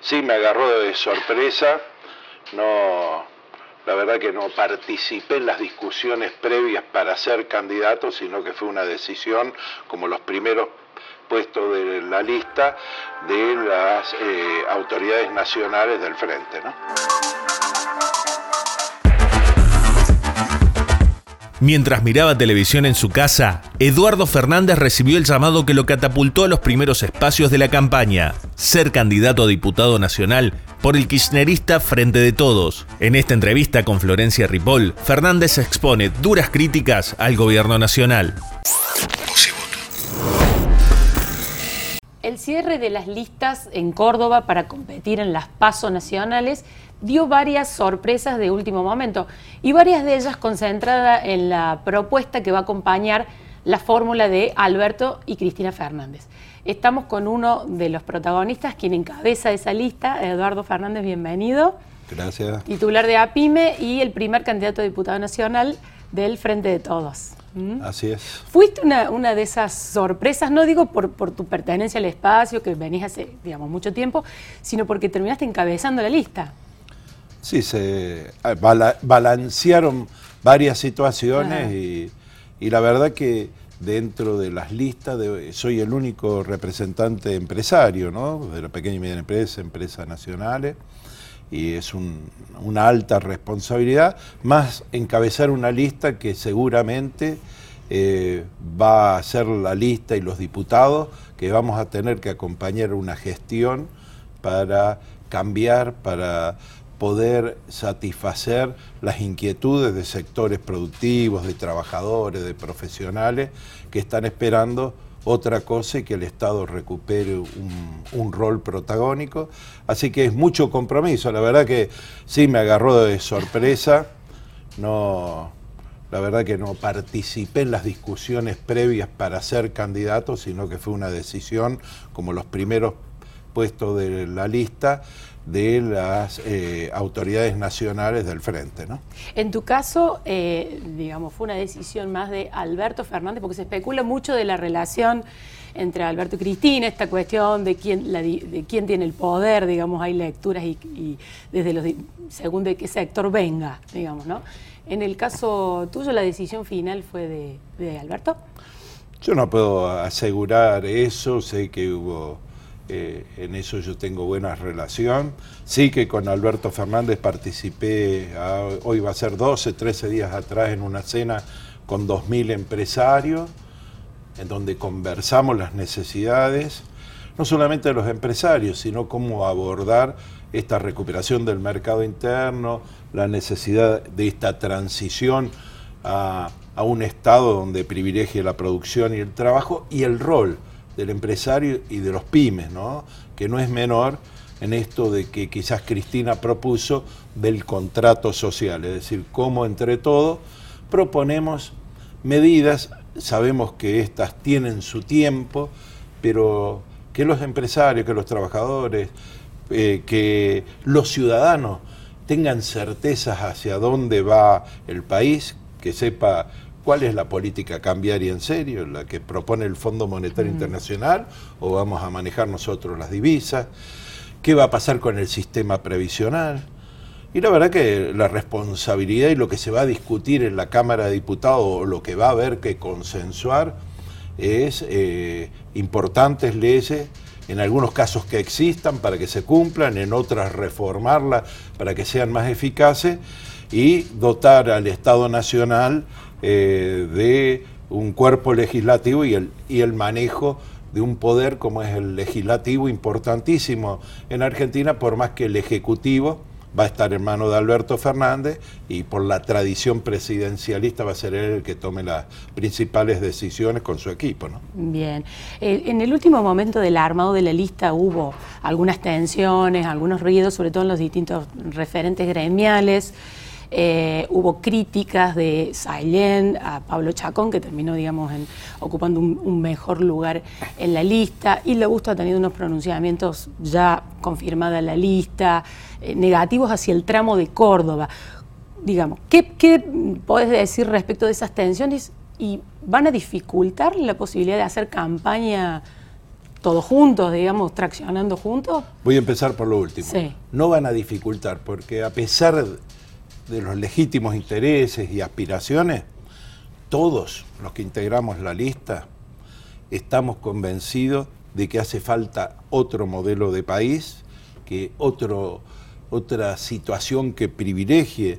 Sí, me agarró de sorpresa. No, la verdad que no participé en las discusiones previas para ser candidato, sino que fue una decisión como los primeros puestos de la lista de las eh, autoridades nacionales del frente. ¿no? Mientras miraba televisión en su casa, Eduardo Fernández recibió el llamado que lo catapultó a los primeros espacios de la campaña, ser candidato a diputado nacional por el kirchnerista Frente de Todos. En esta entrevista con Florencia Ripoll, Fernández expone duras críticas al gobierno nacional. El cierre de las listas en Córdoba para competir en las PASO nacionales dio varias sorpresas de último momento y varias de ellas concentradas en la propuesta que va a acompañar la fórmula de Alberto y Cristina Fernández. Estamos con uno de los protagonistas, quien encabeza esa lista, Eduardo Fernández, bienvenido. Gracias. Titular de APIME y el primer candidato a diputado nacional del Frente de Todos. ¿Mm? Así es. Fuiste una, de esas sorpresas, no digo por, por, tu pertenencia al espacio, que venís hace, digamos, mucho tiempo, sino porque terminaste encabezando la lista. Sí, se balancearon varias situaciones y, la verdad que dentro de las listas soy el único representante empresario, ¿no? De la pequeña y mediana empresa, empresas nacionales, y es una alta responsabilidad, más encabezar una lista que seguramente eh, va a ser la lista y los diputados que vamos a tener que acompañar una gestión para cambiar, para poder satisfacer las inquietudes de sectores productivos, de trabajadores, de profesionales que están esperando otra cosa y que el Estado recupere un, rol protagónico. Así que es mucho compromiso. La verdad que sí me agarró de sorpresa. No, la verdad que no participé en las discusiones previas para ser candidato, sino que fue una decisión como los primeros puestos de la lista de las eh, autoridades nacionales del frente. ¿no? En tu caso, eh, digamos, fue una decisión más de Alberto Fernández, porque se especula mucho de la relación entre Alberto y Cristina, esta cuestión de quién, de quién tiene el poder, digamos, hay lecturas y, desde los según de qué sector venga, digamos, ¿no? En el caso tuyo, la decisión final fue de, de Alberto. Yo no puedo asegurar eso, sé que hubo eh, en eso yo tengo buena relación. Sí que con Alberto Fernández participé, ah, hoy va a ser 12, 13 días atrás, en una cena con 2.000 empresarios, en donde conversamos las necesidades, no solamente de los empresarios, sino cómo abordar esta recuperación del mercado interno, la necesidad de esta transición a, a un Estado donde privilegie la producción y el trabajo y el rol del empresario y de los pymes, ¿no? que no es menor en esto de que quizás Cristina propuso del contrato social, es decir, cómo entre todos proponemos medidas, sabemos que estas tienen su tiempo, pero que los empresarios, que los trabajadores, eh, que los ciudadanos tengan certezas hacia dónde va el país, que sepa ¿Cuál es la política cambiaria en serio? ¿La que propone el Fondo Monetario Internacional o vamos a manejar nosotros las divisas? ¿Qué va a pasar con el sistema previsional? Y la verdad que la responsabilidad y lo que se va a discutir en la Cámara de Diputados o lo que va a haber que consensuar es eh, importantes leyes, en algunos casos que existan para que se cumplan, en otras reformarlas para que sean más eficaces y dotar al Estado Nacional eh, de un cuerpo legislativo y el, y el manejo de un poder como es el legislativo importantísimo en Argentina, por más que el Ejecutivo va a estar en manos de Alberto Fernández y por la tradición presidencialista va a ser él el que tome las principales decisiones con su equipo. ¿no? Bien. Eh, en el último momento del armado de la lista hubo algunas tensiones, algunos ruidos, sobre todo en los distintos referentes gremiales. Eh, hubo críticas de Sailén a Pablo Chacón, que terminó, digamos, en, ocupando un, mejor lugar en la lista. Y Le Gusto ha tenido unos pronunciamientos ya confirmada la lista, eh, negativos hacia el tramo de Córdoba. Digamos, ¿qué, ¿qué podés decir respecto de esas tensiones y van a dificultar la posibilidad de hacer campaña todos juntos, digamos, traccionando juntos? Voy a empezar por lo último. Sí. No van a dificultar, porque a pesar de los legítimos intereses y aspiraciones, todos los que integramos la lista estamos convencidos de que hace falta otro modelo de país, que otro, otra situación que privilegie,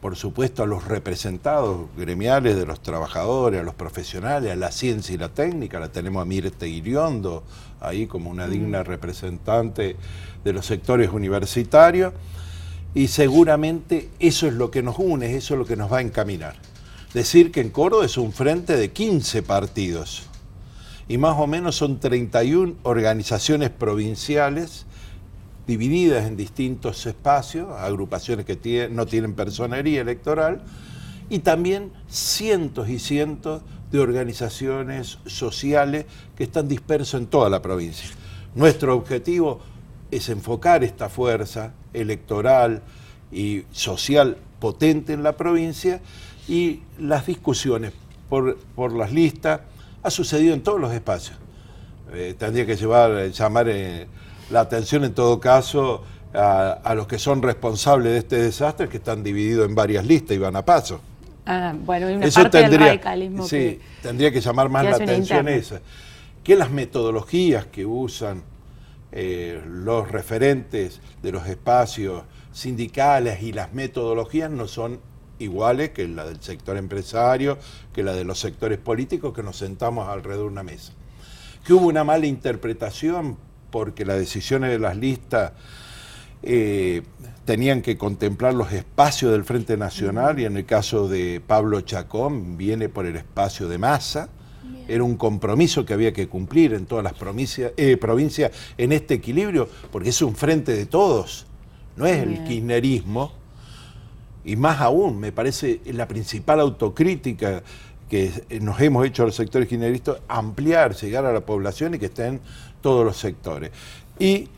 por supuesto, a los representados gremiales de los trabajadores, a los profesionales, a la ciencia y la técnica. La tenemos a Mirte Iriondo ahí como una digna representante de los sectores universitarios. Y seguramente eso es lo que nos une, eso es lo que nos va a encaminar. Decir que en Córdoba es un frente de 15 partidos y más o menos son 31 organizaciones provinciales divididas en distintos espacios, agrupaciones que no tienen personería electoral, y también cientos y cientos de organizaciones sociales que están dispersos en toda la provincia. Nuestro objetivo es enfocar esta fuerza electoral y social potente en la provincia y las discusiones por, por las listas ha sucedido en todos los espacios. Eh, tendría que llevar, llamar eh, la atención en todo caso a, los que son responsables de este desastre, que están divididos en varias listas y van a paso. Ah, bueno, una Eso parte tendría, del radicalismo sí, tendría que llamar más la atención esa. Que las metodologías que usan eh, los referentes de los espacios sindicales y las metodologías no son iguales que la del sector empresario, que la de los sectores políticos, que nos sentamos alrededor de una mesa. Que hubo una mala interpretación porque las decisiones de las listas eh, tenían que contemplar los espacios del Frente Nacional y en el caso de Pablo Chacón viene por el espacio de masa. Era un compromiso que había que cumplir en todas las eh, provincias en este equilibrio, porque es un frente de todos, no es el kirchnerismo y más aún, me parece la principal autocrítica que nos hemos hecho a los sectores kirchneristas, ampliar, llegar a la población y que estén todos los sectores. Y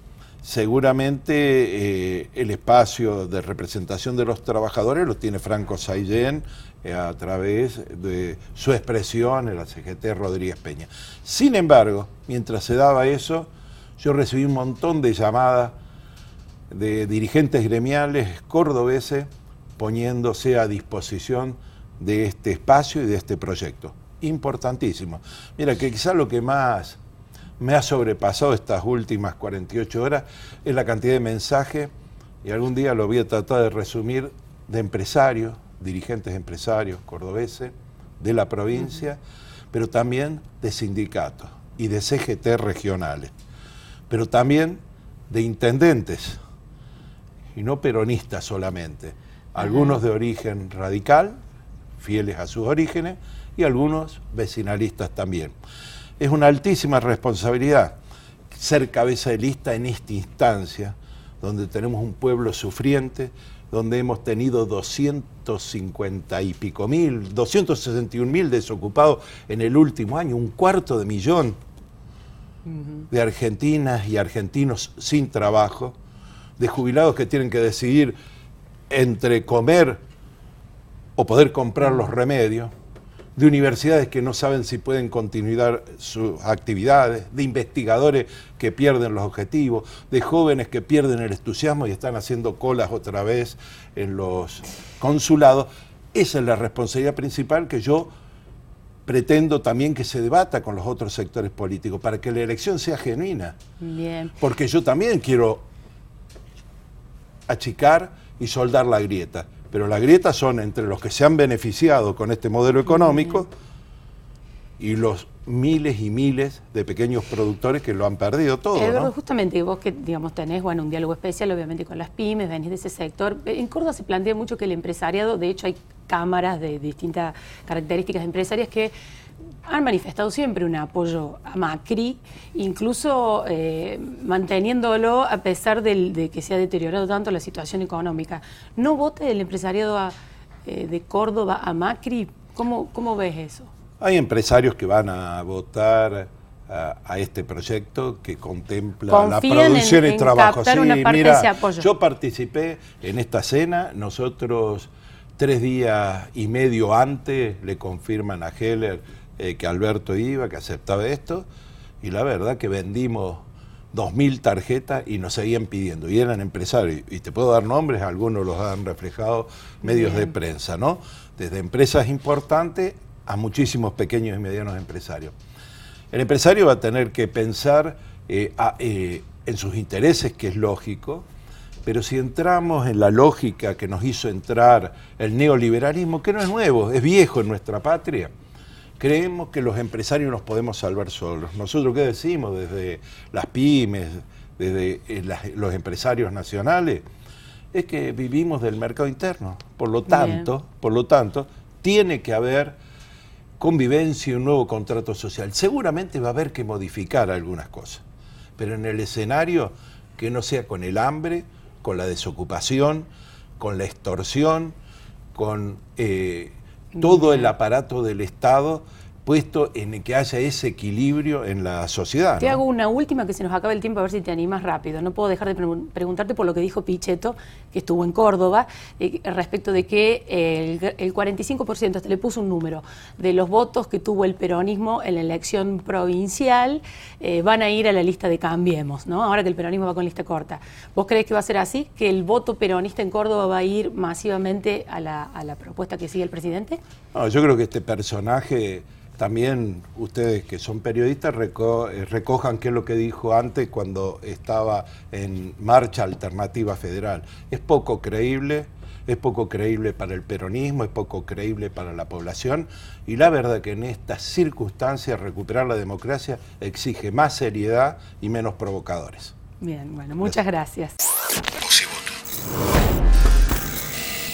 seguramente eh, el espacio de representación de los trabajadores lo tiene Franco Saillén a través de su expresión en la CGT Rodríguez Peña. Sin embargo, mientras se daba eso, yo recibí un montón de llamadas de dirigentes gremiales cordobeses poniéndose a disposición de este espacio y de este proyecto. Importantísimo. Mira, que quizás lo que más me ha sobrepasado estas últimas 48 horas es la cantidad de mensajes, y algún día lo voy a tratar de resumir, de empresarios, dirigentes empresarios cordobeses de la provincia, pero también de sindicatos y de CGT regionales, pero también de intendentes, y no peronistas solamente. Algunos de origen radical, fieles a sus orígenes, y algunos vecinalistas también. Es una altísima responsabilidad ser cabeza de lista en esta instancia, donde tenemos un pueblo sufriente, donde hemos tenido 250 y pico mil, 261 mil desocupados en el último año, un cuarto de millón de argentinas y argentinos sin trabajo, de jubilados que tienen que decidir entre comer o poder comprar los remedios, de universidades que no saben si pueden continuar sus actividades, de investigadores que pierden los objetivos, de jóvenes que pierden el entusiasmo y están haciendo colas otra vez en los consulados. Esa es la responsabilidad principal que yo pretendo también que se debata con los otros sectores políticos para que la elección sea genuina. Bien. Porque yo también quiero achicar y soldar la grieta. Pero las grietas son entre los que se han beneficiado con este modelo económico y los miles y miles de pequeños productores que lo han perdido todo. Eduardo, justamente vos que digamos tenés bueno, un diálogo especial obviamente con las pymes, venís de ese sector. En Córdoba se plantea mucho que el empresariado, de hecho hay cámaras de distintas características empresarias que han manifestado siempre un apoyo a Macri, incluso eh, manteniéndolo a pesar de que se ha deteriorado tanto la situación económica. ¿No vote el empresariado eh, de Córdoba a Macri? ¿Cómo, ¿Cómo ves eso? Hay empresarios que van a votar a, este proyecto que contempla la producción y trabajo. Sí, mira, yo participé en esta cena, nosotros tres días y medio antes le confirman a Heller eh, que Alberto iba, que aceptaba esto, Y la verdad que vendimos 2.000 tarjetas y nos seguían pidiendo. Y eran empresarios. Y te puedo dar nombres, algunos los han reflejado medios de prensa, ¿no? Desde empresas importantes a muchísimos pequeños y medianos empresarios. El empresario va a tener que pensar eh, eh, en sus intereses, que es lógico, pero si entramos en la lógica que nos hizo entrar el neoliberalismo, que no es nuevo, es viejo en nuestra patria, creemos que los empresarios nos podemos salvar solos. Nosotros, ¿qué decimos? Desde las pymes, desde eh, los empresarios nacionales, es que vivimos del mercado interno. Por lo tanto, por lo tanto, tiene que haber convivencia y un nuevo contrato social. Seguramente va a haber que modificar algunas cosas, pero en el escenario que no sea con el hambre, con la desocupación, con la extorsión, con eh, todo el aparato del Estado puesto en que haya ese equilibrio en la sociedad. Te hago una última que se nos acabe el tiempo, a ver si te animas rápido. No puedo dejar de preguntarte por lo que dijo Pichetto, que estuvo en Córdoba, eh, respecto de que el, 45%, le puso un número, de los votos que tuvo el peronismo en la elección provincial eh, van a ir a la lista de Cambiemos, ¿no? ahora que el peronismo va con lista corta. ¿Vos crees que va a ser así? ¿Que el voto peronista en Córdoba va a ir masivamente a la, a la propuesta que sigue el presidente? No, yo creo que este personaje también ustedes que son periodistas eh, recojan qué es lo que dijo antes cuando estaba en marcha alternativa federal. Es poco creíble, es poco creíble para el peronismo, es poco creíble para la población y la verdad que en estas circunstancias recuperar la democracia exige más seriedad y menos provocadores. Bien, bueno, muchas gracias.